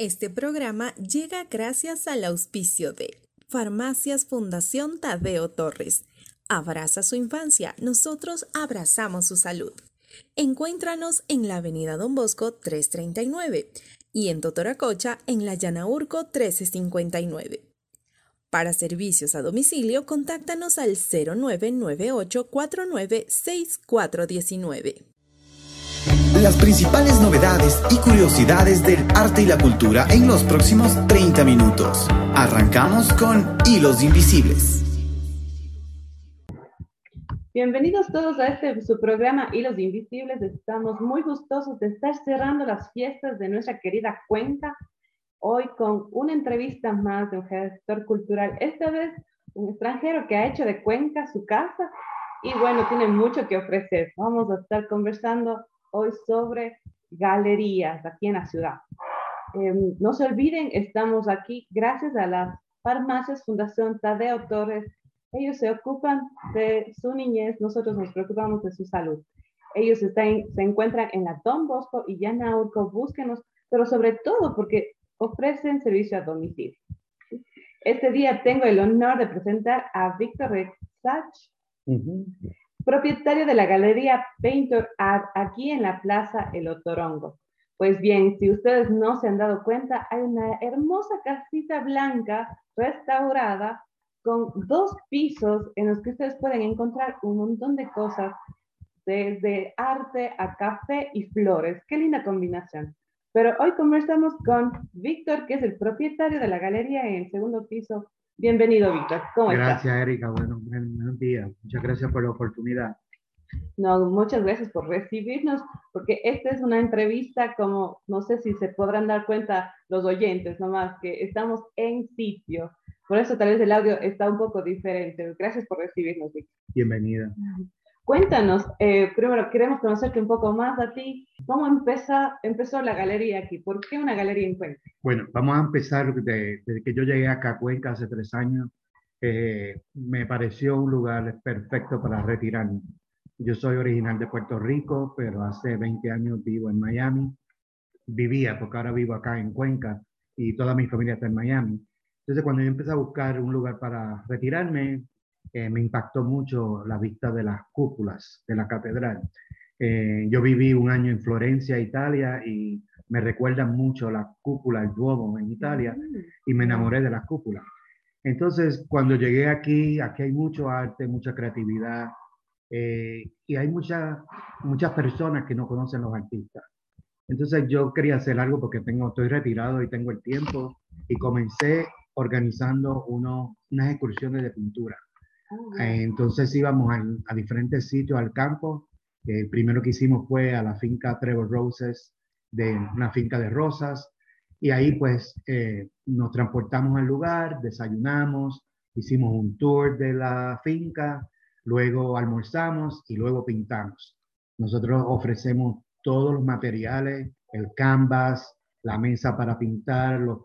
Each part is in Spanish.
Este programa llega gracias al auspicio de Farmacias Fundación Tadeo Torres. Abraza su infancia, nosotros abrazamos su salud. Encuéntranos en la Avenida Don Bosco 339 y en Totoracocha en la Llanaurco 1359. Para servicios a domicilio, contáctanos al 0998 496419. Las principales novedades y curiosidades del arte y la cultura en los próximos 30 minutos. Arrancamos con Hilos Invisibles. Bienvenidos todos a este su programa Hilos Invisibles. Estamos muy gustosos de estar cerrando las fiestas de nuestra querida Cuenca hoy con una entrevista más de un gestor cultural, esta vez un extranjero que ha hecho de Cuenca su casa y bueno, tiene mucho que ofrecer. Vamos a estar conversando hoy sobre galerías aquí en la ciudad. Em, no se olviden, estamos aquí gracias a las farmacias Fundación Tadeo Torres. Ellos se ocupan de su niñez, nosotros nos preocupamos de su salud. Ellos están, se encuentran en la Don Bosco y Yanaurco, búsquenos, pero sobre todo porque ofrecen servicio a domicilio. Este día tengo el honor de presentar a Víctor Rexach, propietario de la galería Painter Art aquí en la Plaza El Otorongo. Pues bien, si ustedes no se han dado cuenta, hay una hermosa casita blanca restaurada con dos pisos en los que ustedes pueden encontrar un montón de cosas, desde arte a café y flores. Qué linda combinación. Pero hoy conversamos con Víctor, que es el propietario de la galería en el segundo piso. Bienvenido, Víctor. ¿Cómo gracias, Erika. Bueno, buenos días. Muchas gracias por la oportunidad. No, muchas gracias por recibirnos, porque esta es una entrevista como, no sé si se podrán dar cuenta los oyentes nomás, que estamos en sitio. Por eso tal vez el audio está un poco diferente. Gracias por recibirnos, Víctor. Bienvenida. Cuéntanos, eh, primero queremos conocerte un poco más a ti. ¿Cómo empezó, empezó la galería aquí? ¿Por qué una galería en Cuenca? Bueno, vamos a empezar desde, que yo llegué acá a Cuenca hace tres años. Eh, me pareció un lugar perfecto para retirarme. Yo soy original de Puerto Rico, pero hace 20 años vivo en Miami. Vivía, porque ahora vivo acá en Cuenca y toda mi familia está en Miami. Entonces, cuando yo empecé a buscar un lugar para retirarme, eh, me impactó mucho la vista de las cúpulas de la catedral. Eh, yo viví un año en Florencia, Italia, y me recuerdan mucho la cúpula, el Duomo en Italia, y me enamoré de las cúpulas. Entonces, cuando llegué aquí, aquí hay mucho arte, mucha creatividad, eh, y hay muchas muchas personas que no conocen los artistas. Entonces, yo quería hacer algo porque tengo, estoy retirado y tengo el tiempo, y comencé organizando uno, unas excursiones de pintura. Eh, entonces íbamos a, diferentes sitios al campo. El primero que hicimos fue a la finca Trevor Roses, de una finca de rosas. Y ahí pues eh, nos transportamos al lugar, desayunamos, hicimos un tour de la finca, luego almorzamos y luego pintamos. Nosotros ofrecemos todos los materiales, el canvas, la mesa para pintar, los,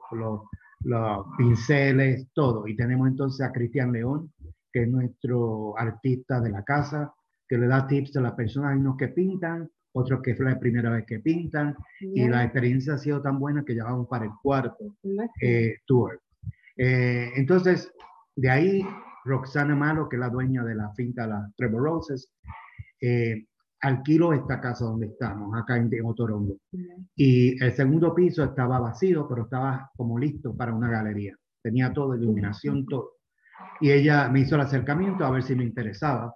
los pinceles, todo. Y tenemos entonces a Cristian León, que es nuestro artista de la casa, que le da tips a las personas, hay unos que pintan, otros que fue la primera vez que pintan, y la experiencia ha sido tan buena que ya vamos para el cuarto eh, tour. Eh, entonces, de ahí, Roxana Malo, que es la dueña de la finca La Trevor Roses, eh, alquiló esta casa donde estamos, acá en, Otorongo. Y el segundo piso estaba vacío, pero estaba como listo para una galería. Tenía todo, iluminación, todo. Y ella me hizo el acercamiento a ver si me interesaba.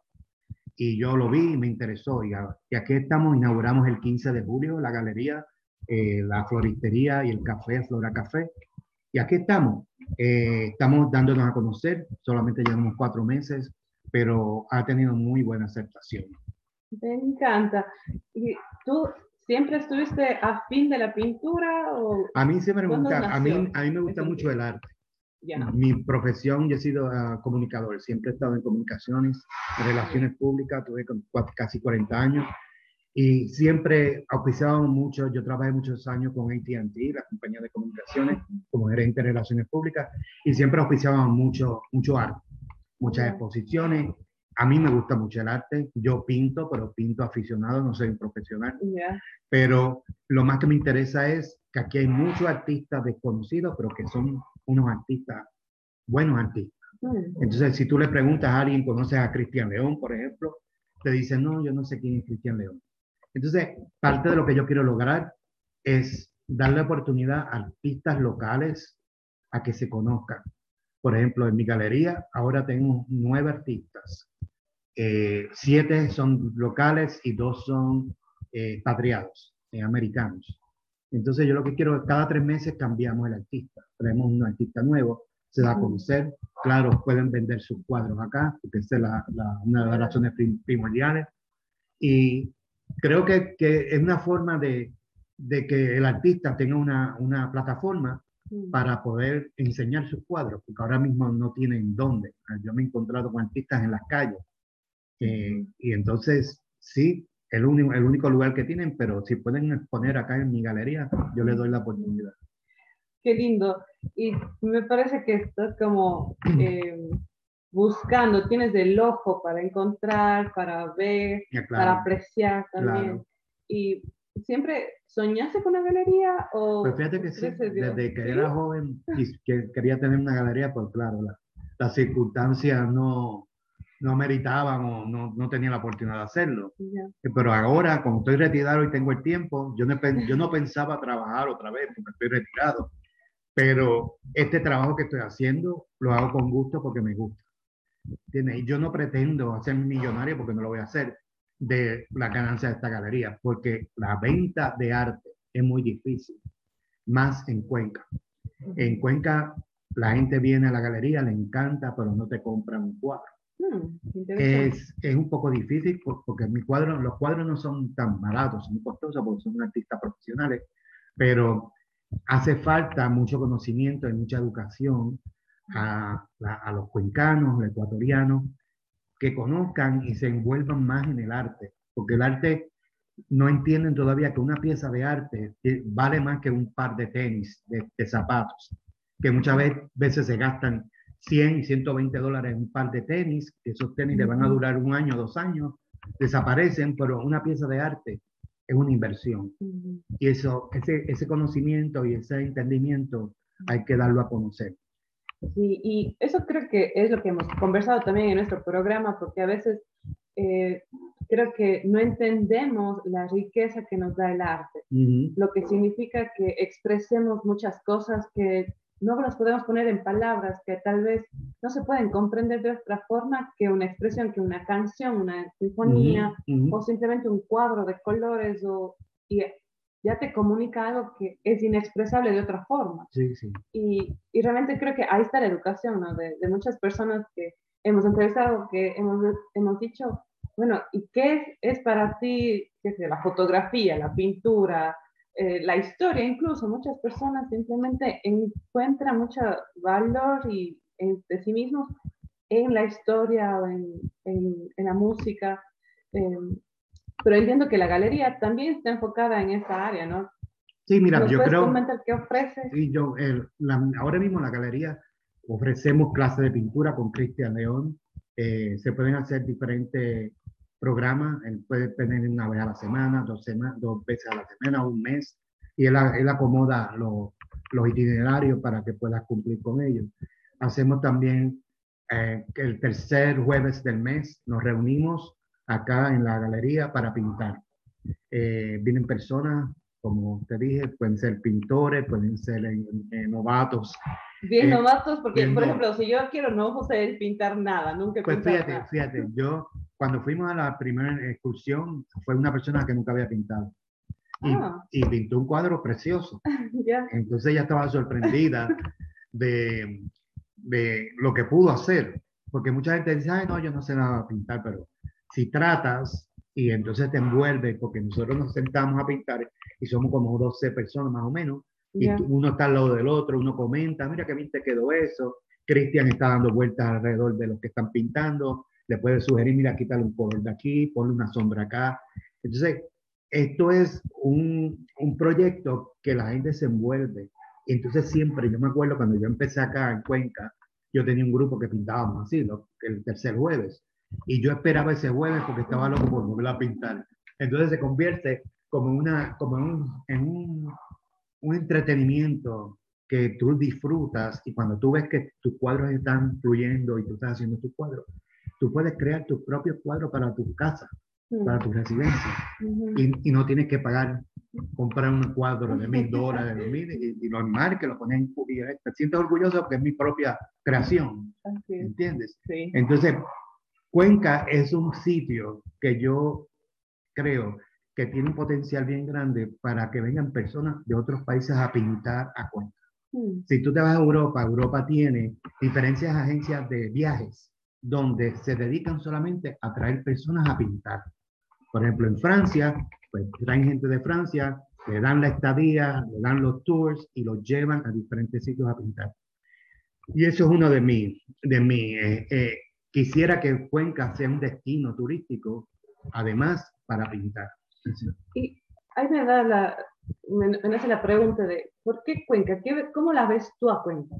Y yo lo vi y me interesó. Y, aquí estamos, inauguramos el 15 de julio la galería, eh, la floristería y el café, Flora Café. Y aquí estamos. Eh, estamos dándonos a conocer. Solamente llevamos cuatro meses, pero ha tenido muy buena aceptación. Me encanta. ¿Y tú siempre estuviste a fin de la pintura? O a mí siempre me gusta, a mí, a mí me gusta mucho el arte. Mi profesión, yo he sido ah, comunicador, siempre he estado en comunicaciones, en relaciones públicas, tuve casi 40 años y siempre auspiciábamos mucho, yo trabajé muchos años con ATT, la compañía de comunicaciones, como gerente de relaciones públicas, y siempre auspiciábamos mucho, mucho arte, muchas exposiciones. A mí me gusta mucho el arte, yo pinto, pero pinto aficionado, no soy un profesional. Pero lo más que me interesa es que aquí hay muchos artistas desconocidos, pero que son unos artistas, buenos artistas. Mm. Entonces, si tú le preguntas a alguien, ¿conoces a Cristian León, por ejemplo? Te dice, no, yo no sé quién es Cristian León. Entonces, parte de lo que yo quiero lograr es darle oportunidad a artistas locales a que se conozcan. Por ejemplo, en mi galería ahora tengo nueve artistas. Eh, siete son locales y dos son eh, patriados, eh, americanos. Entonces yo lo que quiero es cada tres meses cambiamos el artista, traemos un artista nuevo, se da a conocer, claro, pueden vender sus cuadros acá, porque esa es la, una de las razones primordiales. Y creo que, que es una forma de, de, que el artista tenga una, una plataforma para poder enseñar sus cuadros, porque ahora mismo no tienen dónde. Yo me he encontrado con artistas en las calles. Eh, y entonces, sí, el único, el único lugar que tienen, pero si pueden exponer acá en mi galería, yo les doy la oportunidad. Qué lindo. Y me parece que estás como eh, buscando, tienes el ojo para encontrar, para ver, para apreciar también. Y siempre soñaste con una galería o pues fíjate que sí, desde que era joven que quería tener una galería pues claro las circunstancias no no meritaban o no, no tenía la oportunidad de hacerlo. Pero ahora como estoy retirado y tengo el tiempo yo no, yo no pensaba trabajar otra vez porque estoy retirado pero este trabajo que estoy haciendo lo hago con gusto porque me gusta y yo no pretendo hacer millonario porque no lo voy a hacer de la ganancia de esta galería, porque la venta de arte es muy difícil, más en Cuenca. En Cuenca la gente viene a la galería, le encanta, pero no te compran un cuadro. Hmm, es, es, un poco difícil porque mi cuadro, los cuadros no son tan baratos, son costosos porque son artistas profesionales, pero hace falta mucho conocimiento y mucha educación a, a los cuencanos, los ecuatorianos, que conozcan y se envuelvan más en el arte, porque el arte no entienden todavía que una pieza de arte eh, vale más que un par de tenis, de, zapatos, que muchas veces se gastan 100 y 120 dólares en un par de tenis, que esos tenis le van a durar un año, dos años, desaparecen, pero una pieza de arte es una inversión. Y eso, ese, ese conocimiento y ese entendimiento hay que darlo a conocer. Sí, y eso creo que es lo que hemos conversado también en nuestro programa, porque a veces eh, creo que no entendemos la riqueza que nos da el arte, lo que significa que expresemos muchas cosas que no las podemos poner en palabras, que tal vez no se pueden comprender de otra forma que una expresión, que una canción, una sinfonía o simplemente un cuadro de colores o, y ya te comunica algo que es inexpresable de otra forma. Sí, sí. Y, y realmente creo que ahí está la educación, ¿no? De, de muchas personas que hemos entrevistado, que hemos, hemos dicho, bueno, ¿y qué es, para ti qué sé, la fotografía, la pintura, eh, la historia? Incluso muchas personas simplemente encuentran mucho valor y, en, de sí mismos en la historia o en, en, en la música. Eh, pero entiendo que la galería también está enfocada en esa área, ¿no? Sí, mira, yo creo... comentar qué ofrece? Sí, yo, ahora mismo en la galería ofrecemos clases de pintura con Cristian León. Eh, se pueden hacer diferentes programas. Él puede tener una vez a la semana, dos, semanas, dos veces a la semana, un mes. Y él, él acomoda los, los itinerarios para que puedas cumplir con ellos. Hacemos también eh, el tercer jueves del mes, nos reunimos acá en la galería para pintar. Eh, vienen personas, como te dije, pueden ser pintores, pueden ser novatos. Bien eh, novatos, porque por ejemplo, si yo quiero no sé pintar nada, nunca Pues fíjate, fíjate, yo cuando fuimos a la primera excursión, fue una persona que nunca había pintado. Y, ah. y pintó un cuadro precioso. Entonces ella estaba sorprendida de, de, lo que pudo hacer. Porque mucha gente dice, ay, no, yo no sé nada pintar, pero si tratas y entonces te envuelve, porque nosotros nos sentamos a pintar y somos como 12 personas más o menos, y uno está al lado del otro, uno comenta, mira qué bien te quedó eso, Cristian está dando vueltas alrededor de los que están pintando, le puede sugerir, mira, quítale un color de aquí, ponle una sombra acá. Entonces, esto es un, un proyecto que la gente se envuelve. Entonces siempre, yo me acuerdo cuando yo empecé acá en Cuenca, yo tenía un grupo que pintábamos así, el tercer jueves. Y yo esperaba ese jueves porque estaba loco por volver a pintar. Entonces se convierte como, una, como en, un, un entretenimiento que tú disfrutas y cuando tú ves que tus cuadros están fluyendo y tú estás haciendo tus cuadros, tú puedes crear tu propio cuadro para tu casa, para tu residencia y, y, no tienes que pagar, comprar un cuadro de mil dólares, de mil, y, y normal que lo ponen y te sientes orgulloso porque es mi propia creación, ¿entiendes? Sí. Entonces, Cuenca es un sitio que yo creo que tiene un potencial bien grande para que vengan personas de otros países a pintar a Cuenca. Mm. Si tú te vas a Europa, Europa tiene diferentes agencias de viajes donde se dedican solamente a traer personas a pintar. Por ejemplo, en Francia, pues traen gente de Francia, le dan la estadía, le dan los tours y los llevan a diferentes sitios a pintar. Y eso es uno de mis, de mi, eh, eh, quisiera que Cuenca sea un destino turístico, además para pintar. Y ahí me da la, me, me nace la pregunta de, ¿por qué Cuenca? ¿Qué, ¿Cómo la ves tú a Cuenca?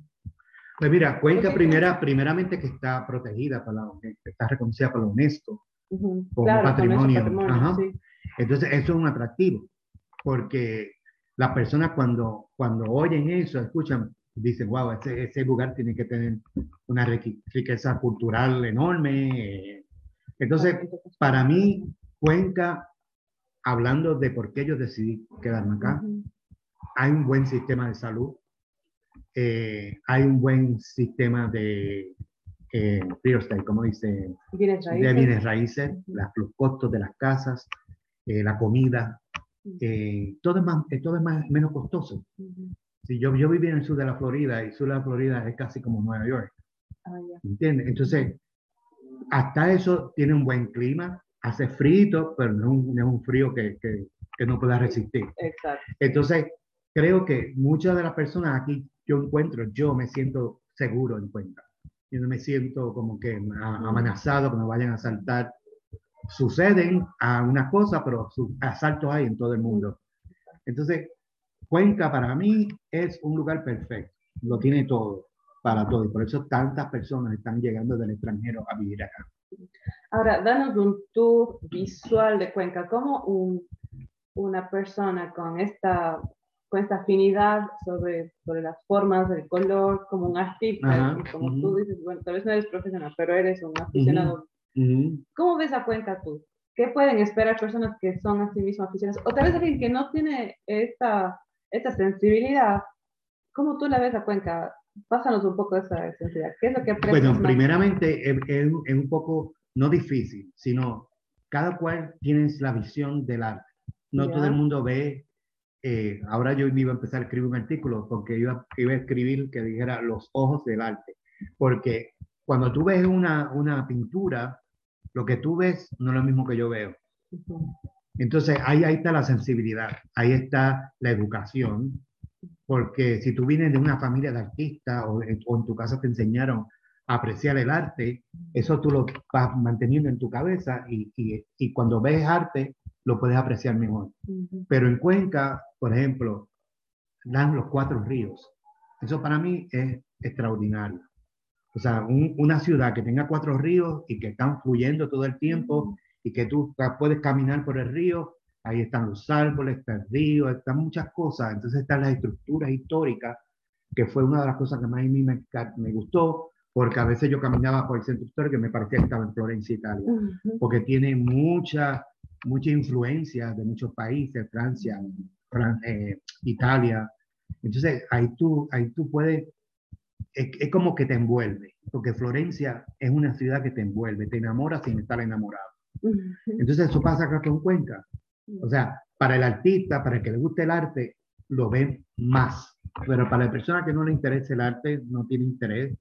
Pues mira, Cuenca primera, primeramente que está protegida, por la, está reconocida por la UNESCO. Ujú, Como Claro, patrimonio, patrimonio, ajá. sí. Entonces, eso es un atractivo, porque las personas cuando, cuando oyen eso, escuchan, dicen, wow, ese, ese lugar tiene que tener una riqueza cultural enorme. eh". Entonces, para mí, Cuenca, hablando de por qué yo decidí quedarme acá, Ujú, hay un buen sistema de salud, eh, hay un buen sistema de eh, real estate, como dice, Bienes de raíces. bienes raíces, las- los costos de las casas, eh, la comida, eh, todo es, más, eh, todo es más, menos costoso. Ujú. Si yo, yo viví en el sur de la Florida y el sur de la Florida es casi como Nueva York, Ah, ya. ¿entiendes? Entonces, hasta eso tiene un buen clima, hace frío, pero no, es un- no es un frío que, que, que no pueda resistir. Exacto. Entonces, creo que muchas de las personas aquí yo encuentro, yo me siento seguro en Cuenca. Yo no me siento como que amenazado, que me vayan a asaltar. Suceden a unas cosas, pero asaltos hay en todo el mundo. Entonces, Cuenca para mí es un lugar perfecto. Lo tiene todo, para todo. Y por eso tantas personas están llegando del extranjero a vivir acá. Ahora, danos un tour visual de Cuenca. ¿Cómo un, una persona con esta, con esta afinidad sobre, sobre las formas, el color, como un artista, Ajá, como ujú. tú dices, bueno, tal vez no eres profesional, pero eres un aficionado. Ujú. ¿Cómo ves a Cuenca tú? ¿Qué pueden esperar personas que son a sí mismas aficionadas? O tal vez alguien que no tiene esta, esta sensibilidad. ¿Cómo tú la ves a Cuenca? Pásanos un poco esa sensibilidad. ¿Qué es lo que Bueno, más? primeramente es, es un- es un poco, no difícil, sino cada cual tiene la visión del arte. No Ya. todo el mundo ve, eh, ahora yo iba a empezar a escribir un artículo porque iba, iba a escribir que dijera los ojos del arte. Porque cuando tú ves una, una pintura, lo que tú ves no es lo mismo que yo veo. Entonces, ahí, ahí está la sensibilidad, ahí está la educación, porque si tú vienes de una familia de artistas o en tu casa te enseñaron a apreciar el arte, eso tú lo vas manteniendo en tu cabeza y, y- y cuando ves arte lo puedes apreciar mejor. Pero en Cuenca, por ejemplo, dan los cuatro ríos. Eso para mí es extraordinario. O sea, un- una ciudad que tenga cuatro ríos y que están fluyendo todo el tiempo y que tú puedes caminar por el río, ahí están los árboles, está el río, están muchas cosas. Entonces están las estructuras históricas, que fue una de las cosas que más a mí me, gustó, porque a veces yo caminaba por el centro histórico y me parecía que estaba en Florencia, Italia porque tiene mucha, mucha influencia de muchos países, Francia, Fran- eh, Italia. Entonces, ahí tú, ahí tú puedes, es, es como que te envuelve, porque Florencia es una ciudad que te envuelve, te enamora sin estar enamorado. Entonces, eso pasa acá con Cuenca. O sea, para el artista, para el que le guste el arte, lo ven más. Pero para la persona que no le interesa el arte, no tiene interés,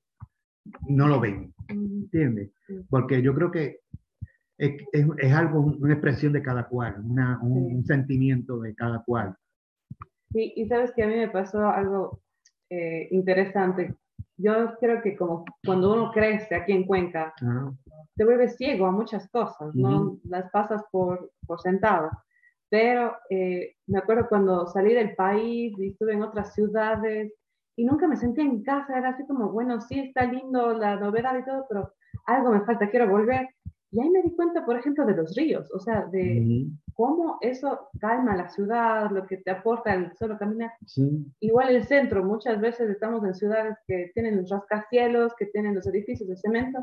no lo ven. ¿entiendes? Porque yo creo que es, es, es algo, una expresión de cada cual, una, un, Sí. un sentimiento de cada cual. Sí, y sabes que a mí me pasó algo eh, interesante. Yo creo que como cuando uno crece aquí en Cuenca, ¿no? te vuelves ciego a muchas cosas, ¿no? Las pasas por, por sentado. Pero eh, me acuerdo cuando salí del país y estuve en otras ciudades y nunca me sentía en casa, era así como, bueno, sí está lindo la novedad y todo, pero algo me falta, quiero volver. Y ahí me di cuenta, por ejemplo, de los ríos, o sea, de cómo eso calma la ciudad, lo que te aporta el solo caminar. Igual el centro, muchas veces estamos en ciudades que tienen los rascacielos, que tienen los edificios de cemento,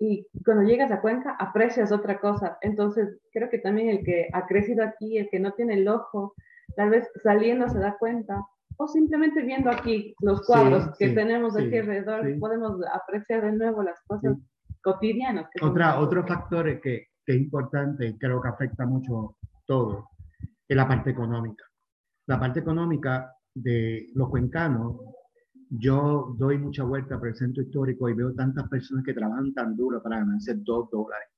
y cuando llegas a Cuenca aprecias otra cosa. Entonces, creo que también el que ha crecido aquí, el que no tiene el ojo, tal vez saliendo se da cuenta, o simplemente viendo aquí los cuadros que tenemos aquí alrededor, podemos apreciar de nuevo las cosas cotidianos. Otra, otro factor que, que es importante y creo que afecta mucho todo es la parte económica. La parte económica de los cuencanos, yo doy mucha vuelta por el centro histórico y veo tantas personas que trabajan tan duro para ganarse dos dólares.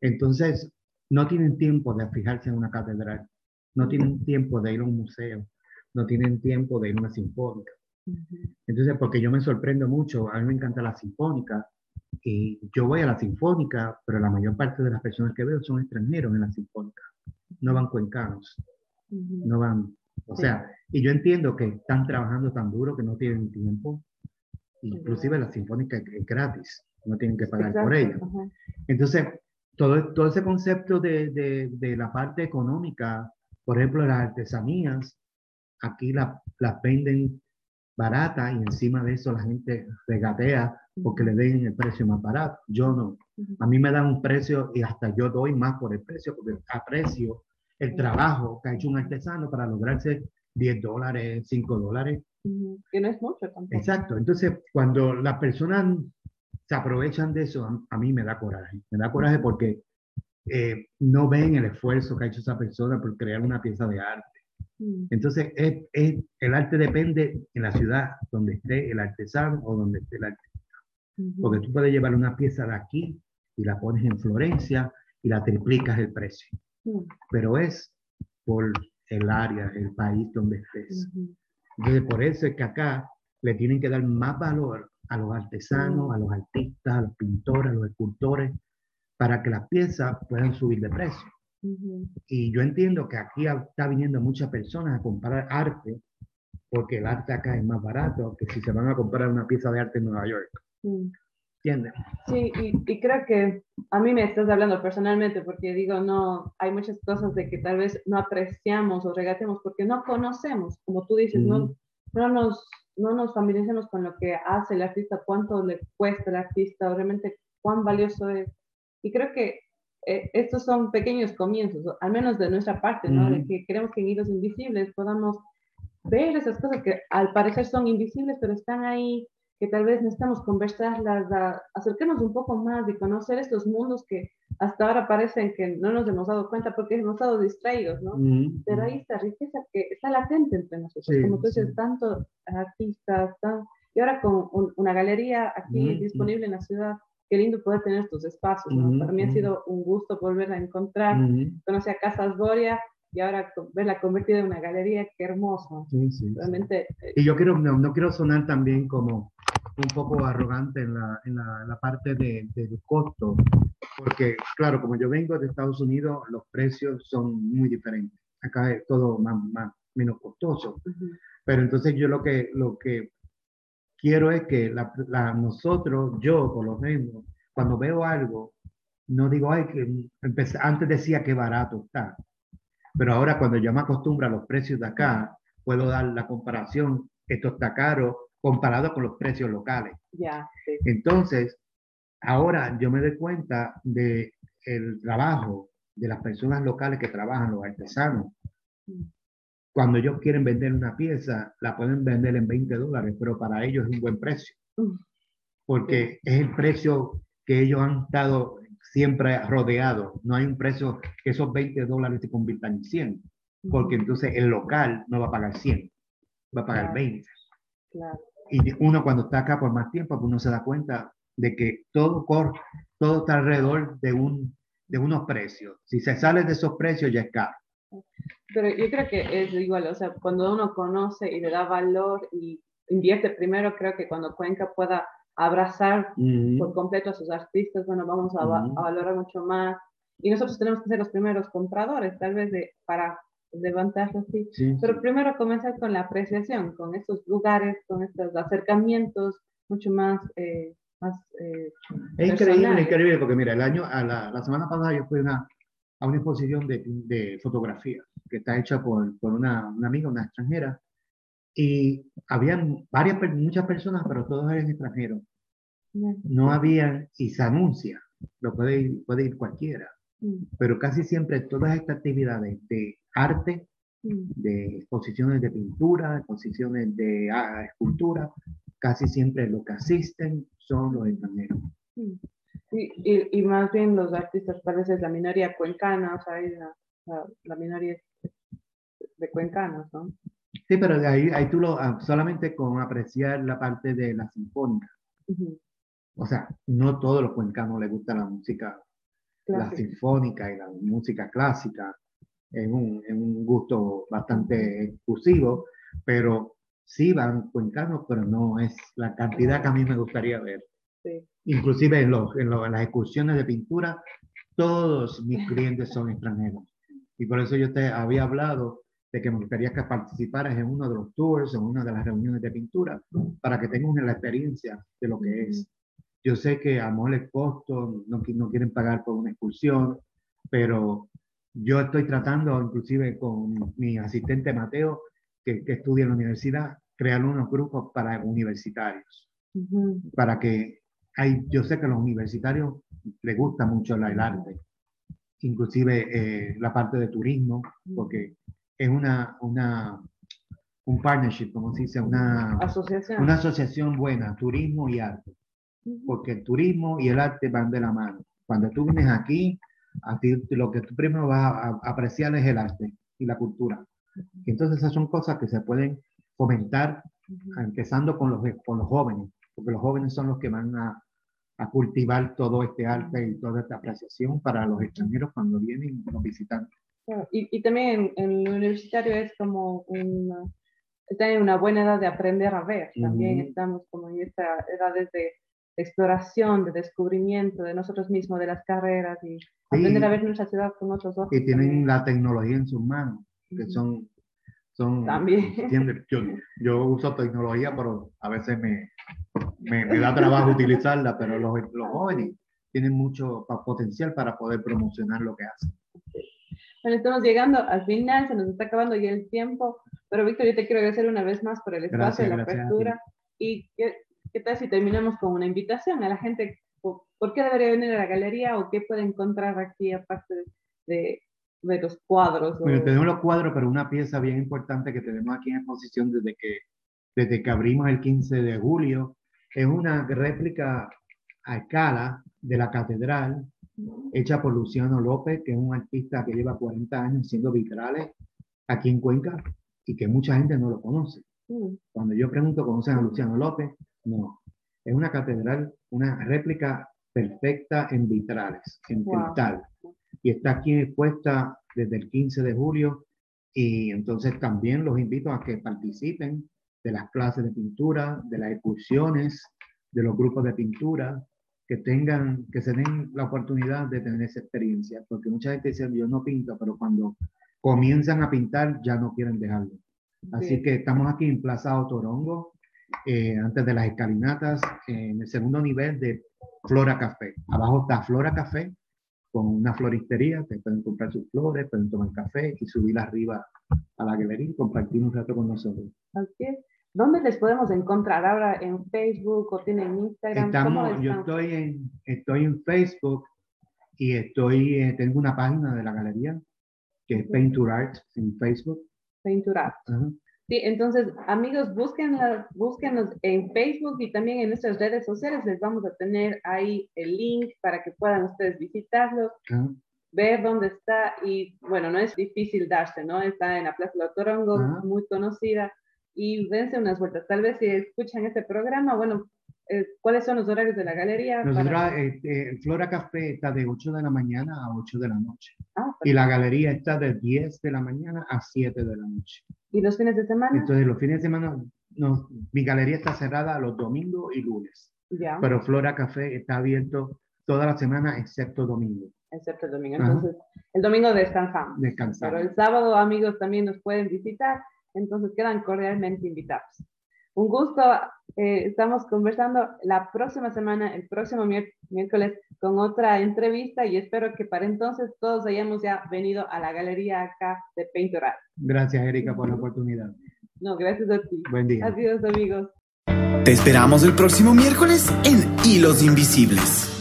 Entonces, no tienen tiempo de fijarse en una catedral, no tienen tiempo de ir a un museo, no tienen tiempo de ir a una sinfónica. Entonces, porque yo me sorprendo mucho, a mí me encanta la sinfónica, y yo voy a la sinfónica, pero la mayor parte de las personas que veo son extranjeros en la sinfónica, no van cuencanos, no van, o sea, y yo entiendo que están trabajando tan duro que no tienen tiempo, inclusive la sinfónica es gratis, no tienen que pagar por ella. Entonces, todo, todo ese concepto de, de, de, la parte económica, por ejemplo, las artesanías, aquí las la venden barata y encima de eso la gente regatea porque le den el precio más barato. Yo no. A mí me dan un precio y hasta yo doy más por el precio porque aprecio el trabajo que ha hecho un artesano para lograrse 10 dólares, 5 dólares. Que no es mucho tampoco. Exacto. Entonces, cuando las personas se aprovechan de eso, a, mí me da coraje. Me da coraje porque eh, no ven el esfuerzo que ha hecho esa persona por crear una pieza de arte. Entonces, es, el arte depende en la ciudad donde esté el artesano o donde esté el artesano. Porque tú puedes llevar una pieza de aquí y la pones en Florencia y la triplicas el precio. Mm. Pero es por el área, el país donde estés. Entonces, por eso es que acá le tienen que dar más valor a los artesanos, mm. a los artistas, a los pintores, a los escultores, para que las piezas puedan subir de precio. Y yo entiendo que aquí está viniendo muchas personas a comprar arte, porque el arte acá es más barato que si se van a comprar una pieza de arte en Nueva York. ¿Entiendes? Sí, y, y, creo que a mí me estás hablando personalmente, porque digo, no, hay muchas cosas de que tal vez no apreciamos o regatemos porque no conocemos, como tú dices, no, no, nos, no nos familiarizamos con lo que hace el artista, cuánto le cuesta el artista, realmente cuán valioso es. Y creo que eh, estos son pequeños comienzos, al menos de nuestra parte, ¿no? De que queremos que en Hilos Invisibles podamos ver esas cosas que al parecer son invisibles, pero están ahí, que tal vez necesitamos conversarlas, a, acercarnos un poco más y conocer estos mundos que hasta ahora parecen que no nos hemos dado cuenta porque hemos estado distraídos, ¿no? Pero ahí está riqueza que está latente entre nosotros, como tú dices, tanto artistas, y ahora con una galería aquí disponible en la ciudad, qué lindo poder tener estos espacios, ¿no? Para mí ha sido un gusto volverla a encontrar. Conocí a Casas Boria y ahora verla convertida en una galería, qué hermoso. Sí, sí, Realmente. Eh, y yo quiero, no, no, quiero sonar también como un poco arrogante en la, en la, la parte de, de, costo, porque claro, como yo vengo de Estados Unidos, los precios son muy diferentes. Acá es todo más, más menos costoso. Pero entonces yo lo que, lo que quiero es que la, nosotros, yo por lo menos, cuando veo algo, no digo, ay, que antes decía que barato está, pero ahora cuando yo me acostumbro a los precios de acá, puedo dar la comparación, esto está caro comparado con los precios locales. Ya, Entonces, ahora yo me doy cuenta de el trabajo de las personas locales que trabajan, los artesanos, mm. Cuando ellos quieren vender una pieza, la pueden vender en 20 dólares, pero para ellos es un buen precio. Porque es el precio que ellos han estado siempre rodeados. No hay un precio que esos 20 dólares se conviertan en 100. Porque entonces el local no va a pagar 100, va a pagar 20. Y uno cuando está acá por más tiempo, pues uno se da cuenta de que todo, todo está alrededor de, un, de unos precios. Si se sale de esos precios ya es caro. Pero yo creo que es igual, o sea, cuando uno conoce y le da valor y invierte primero, creo que cuando Cuenca pueda abrazar por completo a sus artistas, bueno, vamos a, valorar mucho más. Y nosotros tenemos que ser los primeros compradores, tal vez, de, para levantarlo así. Pero primero comenzar con la apreciación, con estos lugares, con estos acercamientos mucho más eh, más eh, Es increíble, personales. increíble, porque mira, el año, a la, la semana pasada yo fui a una, a una exposición de, de fotografía que está hecha por, por una, una amiga, una extranjera, y habían varias, muchas personas, pero todos eran extranjeros. No había, y se anuncia, lo puede ir, puede ir cualquiera, pero casi siempre todas estas actividades de arte, de exposiciones de pintura, exposiciones de ah, escultura, casi siempre lo que asisten son los extranjeros. Y, y, y más bien los artistas, tal vez es la minoría cuencana, o sea, la, la, la minoría de cuencanos, ¿no? Sí, pero ahí, ahí tú lo, ah, solamente con apreciar la parte de la sinfónica. O sea, no todos los cuencanos les gusta la música, la sinfónica y la música clásica. Es un, es un gusto bastante exclusivo, pero sí van cuencanos, pero no es la cantidad que a mí me gustaría ver. Sí. Inclusive en, los, en, los- en las excursiones de pintura, todos mis clientes son extranjeros. Y por eso yo te había hablado de que me gustaría que participaras en uno de los tours, en una de las reuniones de pintura, para que tengas la experiencia de lo que es. Yo sé que a mejor el costo, no, no quieren pagar por una excursión, pero yo estoy tratando, inclusive con mi asistente Mateo, que, que estudia en la universidad, crear unos grupos para universitarios Ujú, para que hay, yo sé que a los universitarios les gusta mucho el arte, inclusive eh, la parte de turismo, porque es una, una, un partnership, como se dice, una, Asociación. una asociación buena, turismo y arte, porque el turismo y el arte van de la mano. Cuando tú vienes aquí, a ti lo que tú primero vas a, apreciar es el arte y la cultura. Entonces esas son cosas que se pueden fomentar ujú. empezando con los, con los jóvenes, porque los jóvenes son los que van a, a cultivar todo este arte y toda esta apreciación para los extranjeros cuando vienen los visitantes. Y, y también en lo universitario es como una, está en una buena edad de aprender a ver. También Ujú. estamos como en esta edad de exploración, de descubrimiento de nosotros mismos, de las carreras y aprender a ver nuestra ciudad con otros ojos. Y tienen también. la tecnología en sus manos, que son... son También. Yo, yo uso tecnología, pero a veces me, me, me da trabajo utilizarla, pero los, los jóvenes tienen mucho potencial para poder promocionar lo que hacen. Bueno, estamos llegando al final, se nos está acabando ya el tiempo, pero Víctor, yo te quiero agradecer una vez más por el espacio, Gracias, la gracias apertura. ¿Y qué, qué tal si terminamos con una invitación a la gente? ¿Por, por qué debería venir a la galería o qué puede encontrar aquí aparte de, de los cuadros? Bueno, tenemos los cuadros, pero una pieza bien importante que tenemos aquí en exposición desde que, desde que abrimos el 15 de julio es una réplica a escala de la catedral hecha por Luciano López, que es un artista que lleva 40 años haciendo vitrales aquí en Cuenca y que mucha gente no lo conoce. Mm, Cuando yo pregunto, ¿conocen a Luciano López? No. Es una catedral, una réplica perfecta en vitrales, en Wow. cristal. Y está aquí expuesta desde el 15 de julio. Y entonces también los invito a que participen de las clases de pintura, de las excursiones, de los grupos de pintura, que tengan, que se den la oportunidad de tener esa experiencia. Porque mucha gente dice, yo no pinto, pero cuando comienzan a pintar ya no quieren dejarlo. Así Sí. que estamos aquí en Plaza Otorongo, eh, antes de las escalinatas, en el segundo nivel de Flora Café. Abajo está Flora Café, con una floristería, que pueden comprar sus flores, pueden tomar café y subir arriba a la galería y compartir un rato con nosotros. es. ¿Dónde les podemos encontrar ahora? ¿En Facebook o tienen Instagram? ¿Cómo Estamos, yo estoy en, estoy en Facebook y estoy, eh, tengo una página de la galería que es Ujú. Painter Art en Facebook. Pintura. Ajá. Sí, entonces, amigos, búsquenlas, búsquenos en Facebook y también en nuestras redes sociales. Les vamos a tener ahí el link para que puedan ustedes visitarlos, Ajá. ver dónde está. Y bueno, no es difícil darse, ¿no? Está en la Plaza de Torongo, muy conocida. Y dense unas vueltas. Tal vez si escuchan este programa, bueno, eh, ¿cuáles son los horarios de la galería? Nosotros, Para- eh, eh, Flora Café está de 8 de la mañana a 8 de la noche. Ah, Y la galería está de 10 de la mañana a 7 de la noche. ¿Y los fines de semana? Entonces, los fines de semana, no, mi galería está cerrada los domingos y lunes. ya, Pero Flora Café está abierto toda la semana, excepto domingo. excepto el domingo. Ajá. Entonces, el domingo descansamos. Pero Descansar. el sábado, amigos, también nos pueden visitar, entonces quedan cordialmente invitados. Un gusto Eh, estamos conversando la próxima semana, el próximo miércoles, con otra entrevista y espero que para entonces todos hayamos ya venido a la galería acá de Painter Gracias, Erika, por la oportunidad. No, gracias a ti. Buen día. Adiós, amigos. Te esperamos el próximo miércoles en Hilos Invisibles.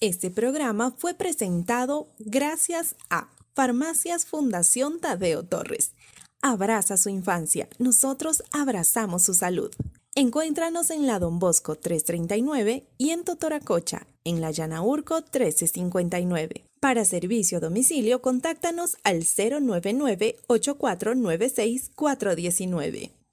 Este programa fue presentado gracias a Farmacias Fundación Tadeo Torres. Abraza su infancia, nosotros abrazamos su salud. Encuéntranos en la Don Bosco 339 y en Totoracocha, en la Llanaurco 1359. Para servicio a domicilio, contáctanos al 099 8496 419.